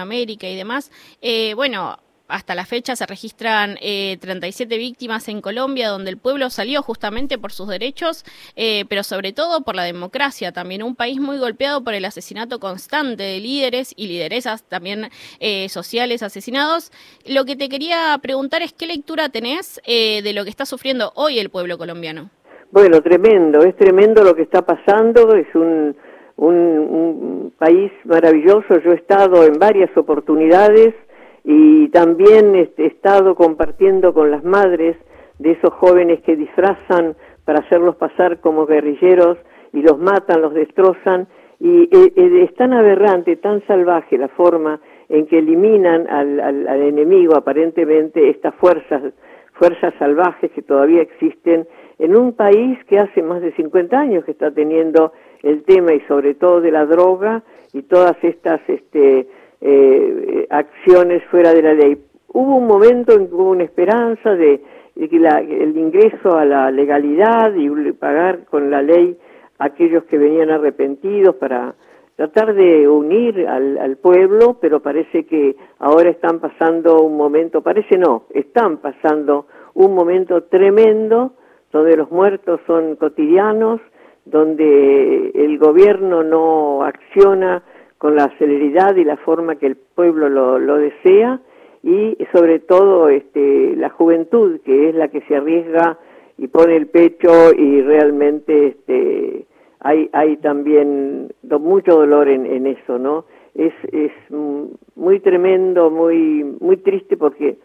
América y demás. Eh, bueno, hasta la fecha se registran eh, 37 víctimas en Colombia, donde el pueblo salió justamente por sus derechos, eh, pero sobre todo por la democracia. También un país muy golpeado por el asesinato constante de líderes y lideresas también eh, sociales asesinados. Lo que te quería preguntar es qué lectura tenés eh, de lo que está sufriendo hoy el pueblo colombiano. Bueno, tremendo, es tremendo lo que está pasando, es un un, un, país maravilloso. Yo he estado en varias oportunidades y también he estado compartiendo con las madres de esos jóvenes que disfrazan para hacerlos pasar como guerrilleros y los matan, los destrozan. Y eh, eh, es tan aberrante, tan salvaje la forma en que eliminan al, al, al enemigo, aparentemente, estas fuerzas, fuerzas salvajes que todavía existen en un país que hace más de 50 años que está teniendo el tema y sobre todo de la droga y todas estas este, eh, acciones fuera de la ley. Hubo un momento en que hubo una esperanza de, que la, el ingreso a la legalidad y pagar con la ley a aquellos que venían arrepentidos para tratar de unir al, al, pueblo, pero parece que ahora están pasando un momento, parece no, están pasando un momento tremendo donde los muertos son cotidianos, donde el gobierno no acciona con la celeridad y la forma que el pueblo lo, desea y sobre todo este, la juventud que es la que se arriesga y pone el pecho y realmente este, hay, hay también mucho dolor en, en eso, ¿no? Es, es muy tremendo, muy, muy triste porque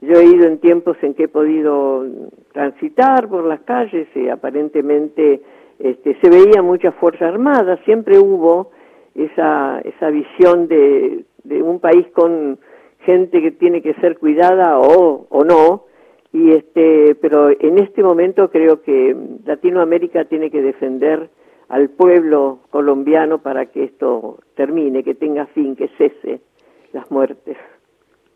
yo he ido en tiempos en que he podido transitar por las calles y aparentemente este, se veía mucha fuerza armada, siempre hubo esa, esa visión de, de un país con gente que tiene que ser cuidada o, o no, y este, pero en este momento creo que Latinoamérica tiene que defender al pueblo colombiano para que esto termine, que tenga fin, que cese las muertes.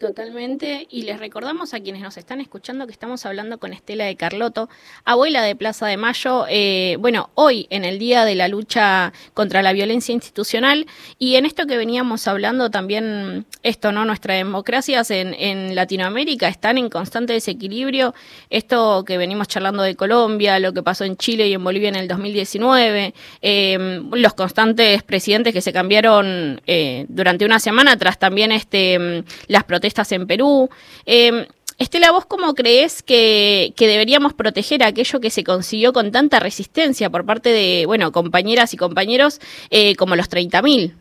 Totalmente, y les recordamos a quienes nos están escuchando que estamos hablando con Estela de Carloto, abuela de Plaza de Mayo, eh, bueno, hoy en el Día de la Lucha contra la Violencia Institucional, y en esto que veníamos hablando también, esto, ¿no? Nuestras democracias en, en Latinoamérica están en constante desequilibrio, esto que venimos charlando de Colombia, lo que pasó en Chile y en Bolivia en el 2019, eh, los constantes presidentes que se cambiaron eh, durante una semana tras también este las protestas estás en Perú. Eh, Estela, ¿vos cómo crees que, que, deberíamos proteger aquello que se consiguió con tanta resistencia por parte de, bueno, compañeras y compañeros eh, como los 30.000?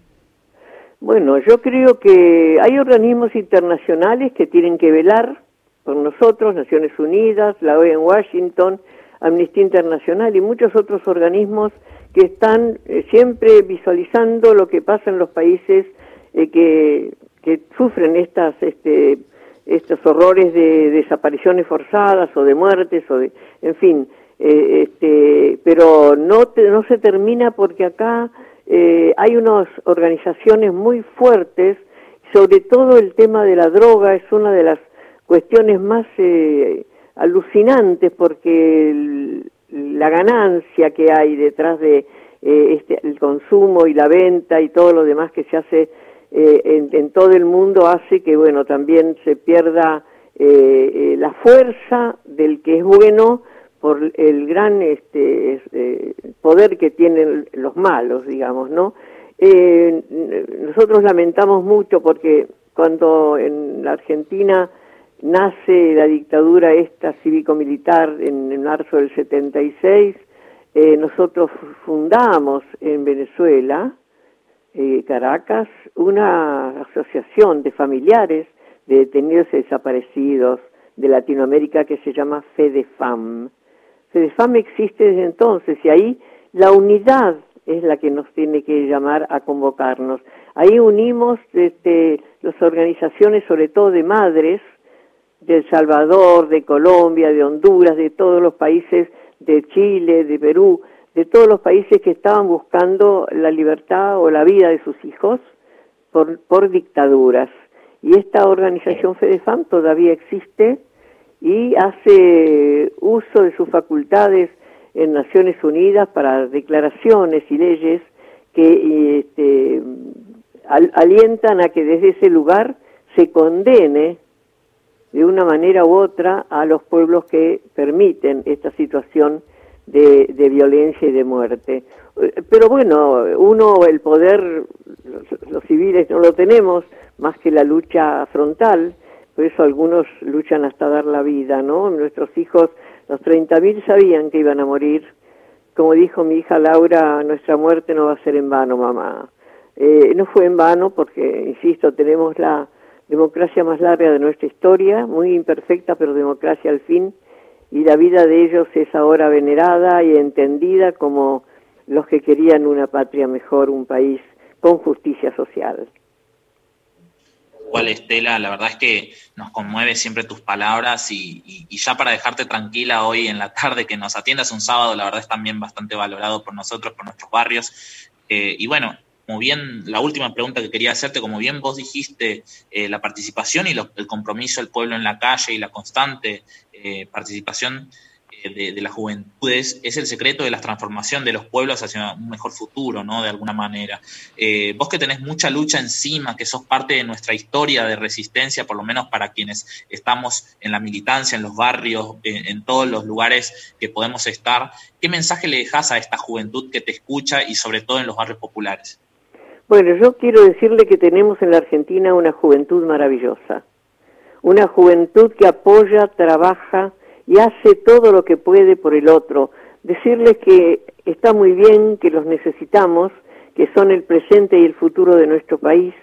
Bueno, yo creo que hay organismos internacionales que tienen que velar por nosotros, Naciones Unidas, la OEA en Washington, Amnistía Internacional y muchos otros organismos que están eh, siempre visualizando lo que pasa en los países eh, que que sufren estas este estos horrores de desapariciones forzadas o de muertes o de en fin eh, este pero no te, no se termina porque acá eh, hay unas organizaciones muy fuertes sobre todo el tema de la droga es una de las cuestiones más eh, alucinantes porque el, la ganancia que hay detrás de eh, este, el consumo y la venta y todo lo demás que se hace eh, en, en, todo el mundo hace que, bueno, también se pierda eh, eh, la fuerza del que es bueno por el gran este, eh, poder que tienen los malos, digamos, ¿no? Eh, nosotros lamentamos mucho porque cuando en la Argentina nace la dictadura esta cívico-militar en, en, marzo del 76, eh, nosotros fundamos en Venezuela, eh, Caracas una asociación de familiares de detenidos y desaparecidos de Latinoamérica que se llama FEDEFAM. FEDEFAM existe desde entonces y ahí la unidad es la que nos tiene que llamar a convocarnos. Ahí unimos este, las organizaciones, sobre todo de madres, de El Salvador, de Colombia, de Honduras, de todos los países, de Chile, de Perú, de todos los países que estaban buscando la libertad o la vida de sus hijos por, por dictaduras. Y esta organización FEDEFAM todavía existe y hace uso de sus facultades en Naciones Unidas para declaraciones y leyes que este, alientan a que desde ese lugar se condene de una manera u otra a los pueblos que permiten esta situación de, violencia y de muerte. Pero bueno, uno, el poder, los, civiles no lo tenemos, más que la lucha frontal, por eso algunos luchan hasta dar la vida, ¿no? Nuestros hijos, los 30.000 sabían que iban a morir. Como dijo mi hija Laura, nuestra muerte no va a ser en vano, mamá. Eh, no fue en vano porque, insisto, tenemos la democracia más larga de nuestra historia, muy imperfecta, pero democracia al fin, y la vida de ellos es ahora venerada y entendida como los que querían una patria mejor, un país con justicia social. Igual, Estela, la verdad es que nos conmueve siempre tus palabras y, ya para dejarte tranquila hoy en la tarde que nos atiendas un sábado, la verdad es también bastante valorado por nosotros, por nuestros barrios. Eh, y bueno, como bien, la última pregunta que quería hacerte, como bien vos dijiste, eh, la participación y el compromiso del pueblo en la calle y la constante eh, participación eh, de, las juventudes es el secreto de la transformación de los pueblos hacia un mejor futuro, ¿no? De alguna manera. vos que tenés mucha lucha encima, que sos parte de nuestra historia de resistencia, por lo menos para quienes estamos en la militancia, en los barrios, en, todos los lugares que podemos estar, ¿qué mensaje le dejas a esta juventud que te escucha y sobre todo en los barrios populares? Bueno, yo quiero decirle que tenemos en la Argentina una juventud maravillosa, una juventud que apoya, trabaja y hace todo lo que puede por el otro. Decirles que está muy bien, que los necesitamos, que son el presente y el futuro de nuestro país,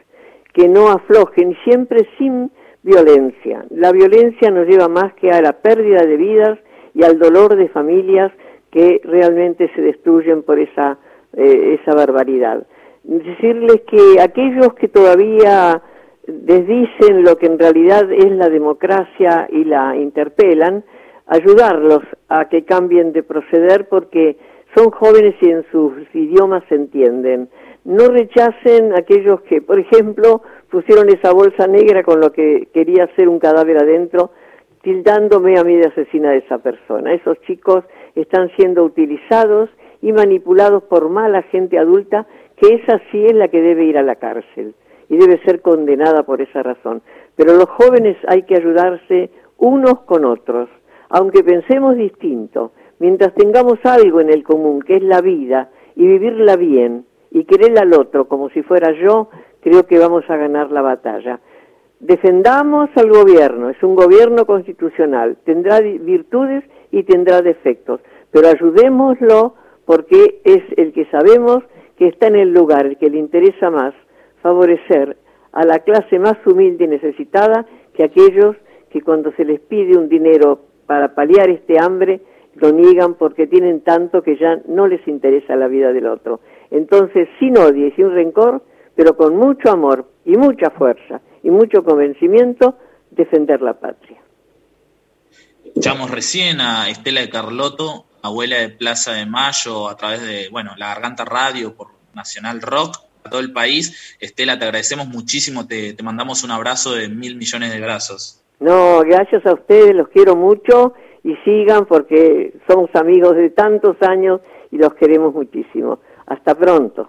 que no aflojen, siempre sin violencia. La violencia nos lleva más que a la pérdida de vidas y al dolor de familias que realmente se destruyen por esa, eh, esa barbaridad decirles que aquellos que todavía desdicen lo que en realidad es la democracia y la interpelan, ayudarlos a que cambien de proceder porque son jóvenes y en sus idiomas se entienden. No rechacen aquellos que, por ejemplo, pusieron esa bolsa negra con lo que quería ser un cadáver adentro, tildándome a mí de asesina de esa persona. Esos chicos están siendo utilizados y manipulados por mala gente adulta que esa sí es la que debe ir a la cárcel y debe ser condenada por esa razón. Pero los jóvenes hay que ayudarse unos con otros, aunque pensemos distinto, mientras tengamos algo en el común, que es la vida, y vivirla bien, y querer al otro como si fuera yo, creo que vamos a ganar la batalla. Defendamos al gobierno, es un gobierno constitucional, tendrá virtudes y tendrá defectos, pero ayudémoslo porque es el que sabemos que está en el lugar que le interesa más favorecer a la clase más humilde y necesitada que aquellos que cuando se les pide un dinero para paliar este hambre, lo niegan porque tienen tanto que ya no les interesa la vida del otro. Entonces, sin odio y sin rencor, pero con mucho amor y mucha fuerza y mucho convencimiento, defender la patria. Escuchamos recién a Estela de Carlotto abuela de Plaza de Mayo, a través de, bueno, la Garganta Radio, por Nacional Rock, a todo el país. Estela, te agradecemos muchísimo, te, te mandamos un abrazo de mil millones de brazos. No, gracias a ustedes, los quiero mucho y sigan porque somos amigos de tantos años y los queremos muchísimo. Hasta pronto.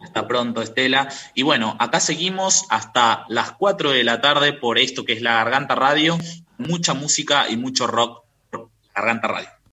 Hasta pronto, Estela. Y bueno, acá seguimos hasta las 4 de la tarde por esto que es la Garganta Radio. Mucha música y mucho rock por Garganta Radio.